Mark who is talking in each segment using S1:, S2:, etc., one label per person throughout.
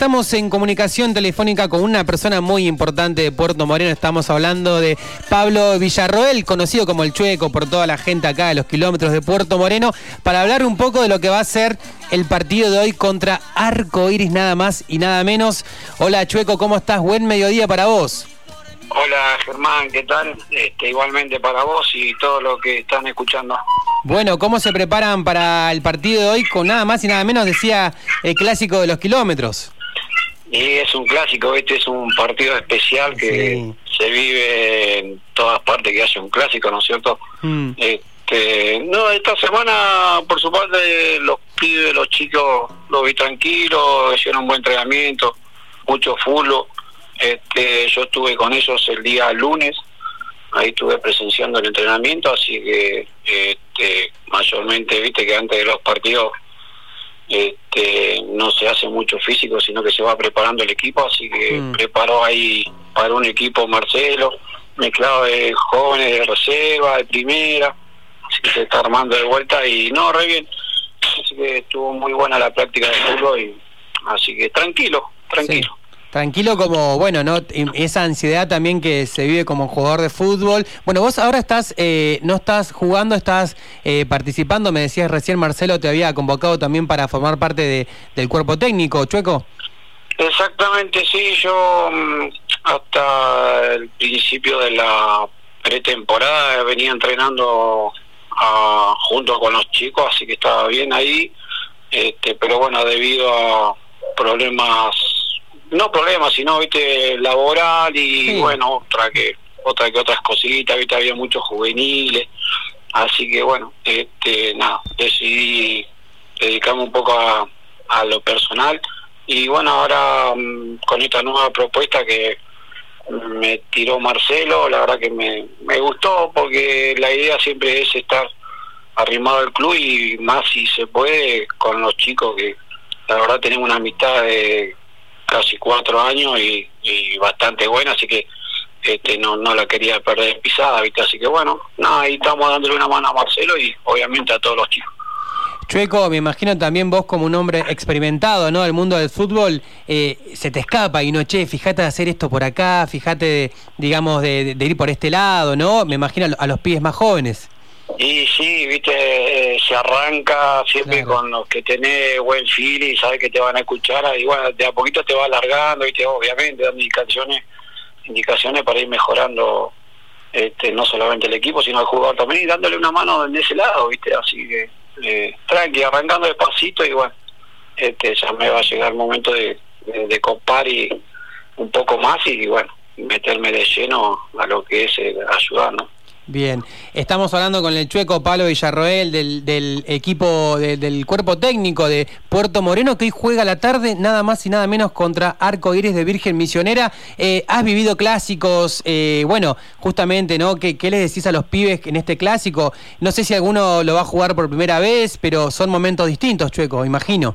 S1: Estamos en comunicación telefónica con una persona muy importante de Puerto Moreno. Estamos hablando de Pablo Villarroel, conocido como el Chueco por toda la gente acá de los kilómetros de Puerto Moreno, para hablar un poco de lo que va a ser el partido de hoy contra Arco Iris, nada más y nada menos. Hola Chueco, ¿cómo estás? Buen mediodía para vos.
S2: Hola Germán, ¿qué tal? Este, igualmente para vos y todos los que están escuchando.
S1: Bueno, ¿cómo se preparan para el partido de hoy con nada más y nada menos, decía el clásico de los kilómetros?
S2: Y es un clásico, este es un partido especial que se vive en todas partes que haya un clásico, ¿no es cierto? Mm. Este, no, esta semana, por su parte, los pibes, los chicos, los vi tranquilos, hicieron un buen entrenamiento, mucho fulo. Este, yo estuve con ellos el día lunes, ahí estuve presenciando el entrenamiento, así que este, mayormente, viste que antes de los partidos este, no se hace mucho físico, sino que se va preparando el equipo, así que mm. preparó ahí para un equipo Marcelo, mezclado de jóvenes de reserva, de primera, así que se está armando de vuelta y no, re bien, así que estuvo muy buena la práctica de fútbol y así que tranquilo, tranquilo.
S1: Tranquilo como, bueno, ¿no? Esa ansiedad también que se vive como jugador de fútbol. Bueno, vos ahora estás, eh, no estás jugando, estás eh, participando. Me decías recién, Marcelo, te había convocado también para formar parte de, del cuerpo técnico, Chueco.
S2: Exactamente, sí. Yo mm, hasta el principio de la pretemporada venía entrenando a, junto con los chicos, así que estaba bien ahí. Este, pero bueno, debido a problemas no problemas, sino viste laboral y bueno, otra que otra que otras cositas, viste había muchos juveniles, así que bueno, este nada, decidí dedicarme un poco a, a lo personal. Y bueno, ahora mm, con esta nueva propuesta que me tiró Marcelo, la verdad que me, me gustó porque la idea siempre es estar arrimado al club y más si se puede con los chicos que la verdad tenemos una amistad de casi cuatro años y, bastante buena, así que este, no, no la quería perder pisada, ¿viste? Así que bueno, nada, ahí estamos dándole una mano a Marcelo y obviamente a todos los chicos.
S1: Chueco, me imagino también vos como un hombre experimentado, ¿no? El mundo del fútbol eh, se te escapa y no, che, fíjate de hacer esto por acá, fíjate, digamos, de, ir por este lado, ¿no? Me imagino a los pies más jóvenes.
S2: Y sí, viste, se arranca siempre con los que tenés buen feeling, sabes que te van a escuchar, y bueno, de a poquito te va alargando, viste, obviamente, dando indicaciones, indicaciones para ir mejorando este, no solamente el equipo, sino al jugador también, y dándole una mano en ese lado, viste, así que eh, tranqui, arrancando despacito, y bueno, este, ya me va a llegar el momento de, de, de copar y un poco más, y bueno, meterme de lleno a lo que es eh, ayudar, ¿no?
S1: Bien, estamos hablando con el chueco Pablo Villarroel del, del equipo del cuerpo técnico de Puerto Moreno que hoy juega la tarde nada más y nada menos contra Arco Iris de Virgen Misionera. Eh, has vivido clásicos, eh, bueno, justamente, ¿no? ¿Qué, ¿Qué les decís a los pibes en este clásico? No sé si alguno lo va a jugar por primera vez, pero son momentos distintos, chueco, imagino.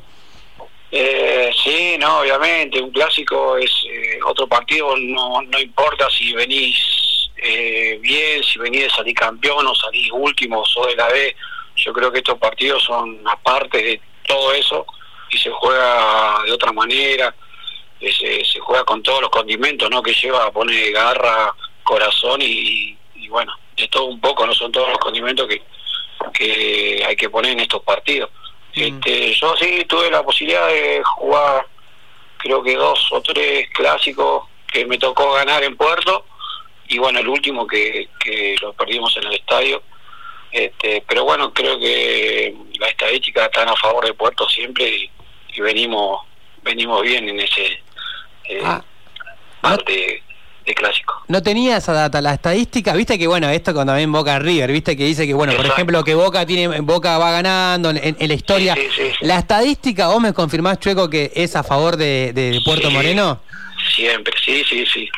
S2: Eh, sí, no, obviamente, un clásico es otro partido, no, no importa si venís eh, bien, si venís de salir campeón o salir último o de la B, yo creo que estos partidos son aparte de todo eso y se juega de otra manera, eh, se, juega con todos los condimentos ¿no? que lleva, pone garra, corazón y, bueno, de todo un poco, no son todos los condimentos que, que hay que poner en estos partidos. Mm. Este, yo sí tuve la posibilidad de jugar creo que dos o tres clásicos que me tocó ganar en Puerto y bueno, el último que, que lo perdimos en el estadio. Este, pero bueno, creo que la estadística está a favor de Puerto siempre y, venimos venimos bien en ese eh, ah. parte de clásico.
S1: No tenía esa data, la estadística, viste que bueno, esto cuando también Boca River, viste que dice que bueno, por ejemplo, que Boca tiene Boca va ganando en, la historia. la estadística, vos me confirmás, Chueco, que es a favor de, de Puerto Moreno?
S2: Siempre, sí, sí, sí.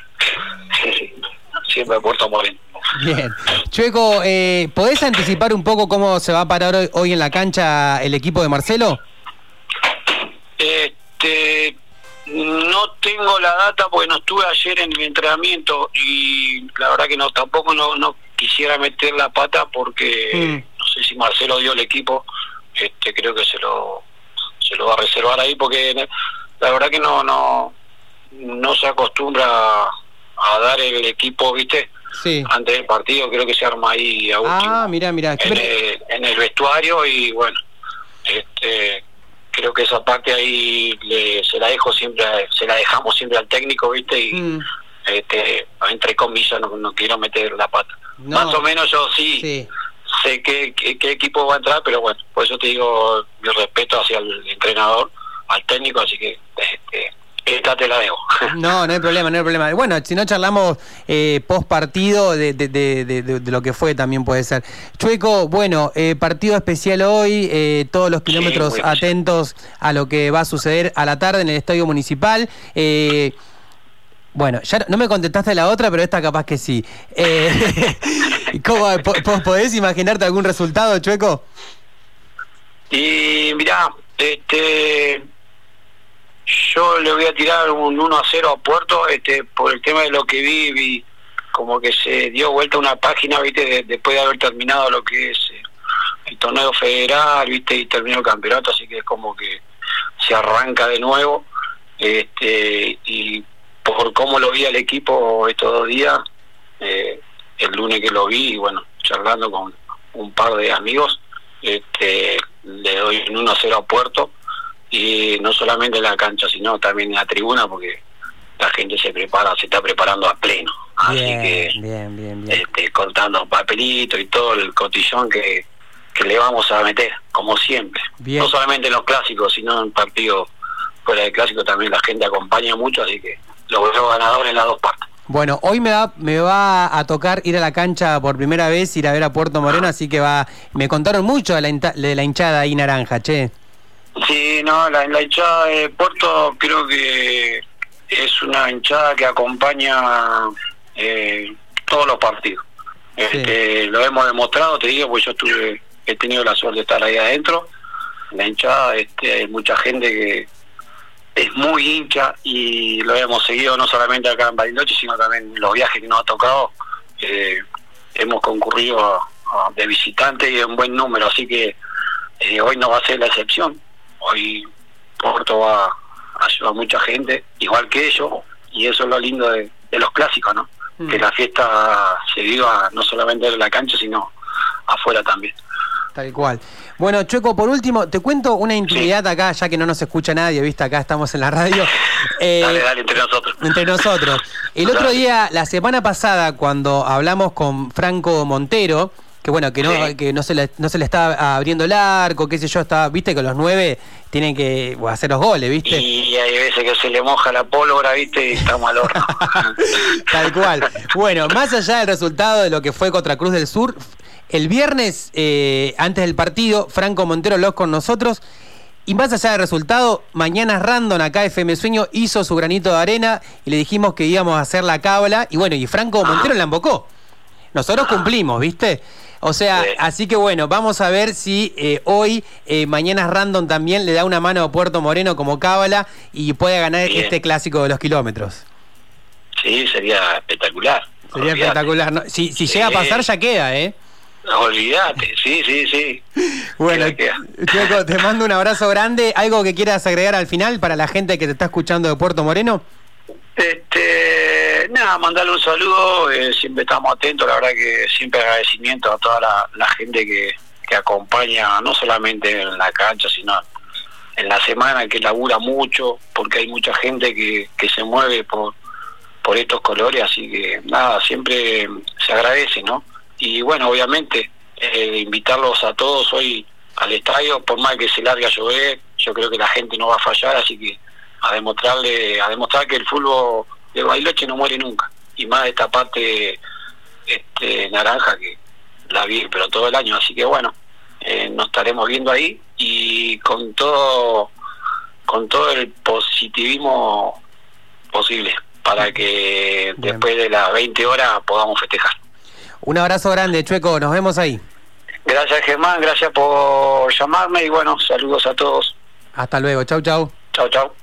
S2: Siempre Puerto Moreno.
S1: Bien. Chueco, eh, ¿podés anticipar un poco cómo se va a parar hoy, en la cancha el equipo de Marcelo?
S2: Este, no tengo la data porque no estuve ayer en el entrenamiento y la verdad que no tampoco no, no quisiera meter la pata porque mm. no sé si Marcelo dio el equipo, este creo que se lo se lo va a reservar ahí porque la verdad que no no no se acostumbra a dar el equipo, ¿viste?
S1: Sí.
S2: Antes del partido creo que se arma ahí a último.
S1: Ah, mira, mira.
S2: en el, en el vestuario y bueno, este creo que esa parte ahí le, se la dejo siempre, se la dejamos siempre al técnico, ¿viste? Y
S1: Mm,
S2: este, entre comillas no, no quiero meter la pata.
S1: No.
S2: Más o menos yo sí,
S1: sí.
S2: sé qué, qué, qué equipo va a entrar, pero bueno, por eso te digo mi respeto hacia el entrenador, al técnico, así que esta te la debo.
S1: No, no hay problema, no hay problema. Bueno, si no charlamos eh, post partido de, de, de, lo que fue también puede ser. Chueco, bueno, eh, partido especial hoy, eh, todos los kilómetros atentos a lo que va a suceder a la tarde en el Estadio Municipal. Bueno, ya no me contestaste la otra, pero esta capaz que sí. ¿cómo, po- po- ¿Podés imaginarte algún resultado, Chueco?
S2: Y mirá, este yo le voy a tirar un 1 a 0 a Puerto, este por el tema de lo que vi, vi como que se dio vuelta una página, viste, de- después de haber terminado lo que es eh, el torneo federal, viste, y terminó el campeonato, así que es como que se arranca de nuevo, este y por cómo lo vi al equipo estos dos días, eh, el lunes que lo vi, y bueno, charlando con un par de amigos, este le doy un 1 a 0 a Puerto y no solamente en la cancha sino también en la tribuna porque la gente se prepara se está preparando a pleno. Así
S1: Bien,
S2: que
S1: bien,
S2: este, contando papelitos y todo el cotillón que, que le vamos a meter como siempre. No solamente en los clásicos sino en partidos fuera de clásico también la gente acompaña mucho así que lo veo ganador en las dos partes.
S1: Bueno, hoy me va, me va a tocar ir a la cancha por primera vez, ir a ver a Puerto Moreno, así que va. Me contaron mucho de la, de la hinchada ahí naranja, che.
S2: Sí, no, la, la hinchada de Puerto creo que es una hinchada que acompaña eh, todos los partidos. Este, Lo hemos demostrado, te digo, pues yo estuve, he tenido la suerte de estar ahí adentro. La hinchada, este, hay mucha gente que es muy hincha y lo hemos seguido no solamente acá en Bariloche, sino también los viajes que nos ha tocado. Eh, hemos concurrido a- a- de visitantes y en buen número, así que eh, hoy no va a ser la excepción. Hoy Porto va a mucha gente, igual que ellos, y eso es lo lindo de, de los clásicos, ¿no?
S1: Mm.
S2: Que la fiesta se viva no solamente en la cancha, sino afuera también.
S1: Tal cual. Bueno, Chueco, por último, te cuento una intimidad acá, ya que no nos escucha nadie, viste, acá estamos en la radio. Eh,
S2: dale, dale, entre nosotros.
S1: Entre nosotros. El otro día, la semana pasada, cuando hablamos con Franco Montero, que bueno, que no,
S2: Sí.
S1: que no se le, no se le estaba abriendo el arco, qué sé yo, estaba, viste que los nueve tienen que hacer los goles, viste.
S2: Y hay veces que se le moja la pólvora, ¿viste? Y estamos al horno.
S1: Tal cual. Bueno, más allá del resultado de lo que fue contra Cruz del Sur, el viernes, eh, antes del partido, Franco Montero habló con nosotros. Y más allá del resultado, mañana Random, acá FM Sueño, hizo su granito de arena y le dijimos que íbamos a hacer la cábala. Y bueno, y Franco Montero la embocó. Nosotros cumplimos, ¿viste? O sea,
S2: Sí.
S1: así que bueno, vamos a ver si eh, hoy, eh, mañana Random también le da una mano a Puerto Moreno como cábala y puede ganar
S2: Bien.
S1: este clásico de los kilómetros.
S2: Sí, sería espectacular.
S1: Sería espectacular. ¿no? Si, si
S2: Sí.
S1: llega a pasar, ya queda, ¿eh?
S2: Olvídate, sí, sí, sí.
S1: Bueno. Chueco, te mando un abrazo grande. ¿Algo que quieras agregar al final para la gente que te está escuchando de Puerto Moreno?
S2: Este, nada, mandarle un saludo, eh, siempre estamos atentos, la verdad que siempre agradecimiento a toda la, gente que, que acompaña, no solamente en la cancha, sino en la semana, que labura mucho, porque hay mucha gente que, que se mueve por, por estos colores, así que nada, siempre se agradece, ¿no? Y bueno, obviamente, eh, invitarlos a todos hoy al estadio, por más que se largue a llover, yo creo que la gente no va a fallar, así que a demostrarle, a demostrar que el fútbol de Bailoche no muere nunca, y más de esta parte este, naranja que la vi, pero todo el año, así que bueno, eh, nos estaremos viendo ahí y con todo con todo el positivismo posible para que
S1: Bien.
S2: después de las 20 horas podamos festejar.
S1: Un abrazo grande, Chueco. Nos vemos ahí.
S2: Gracias Germán, gracias por llamarme y bueno, saludos a todos.
S1: Hasta luego. Chau, chau.
S2: Chao, chao.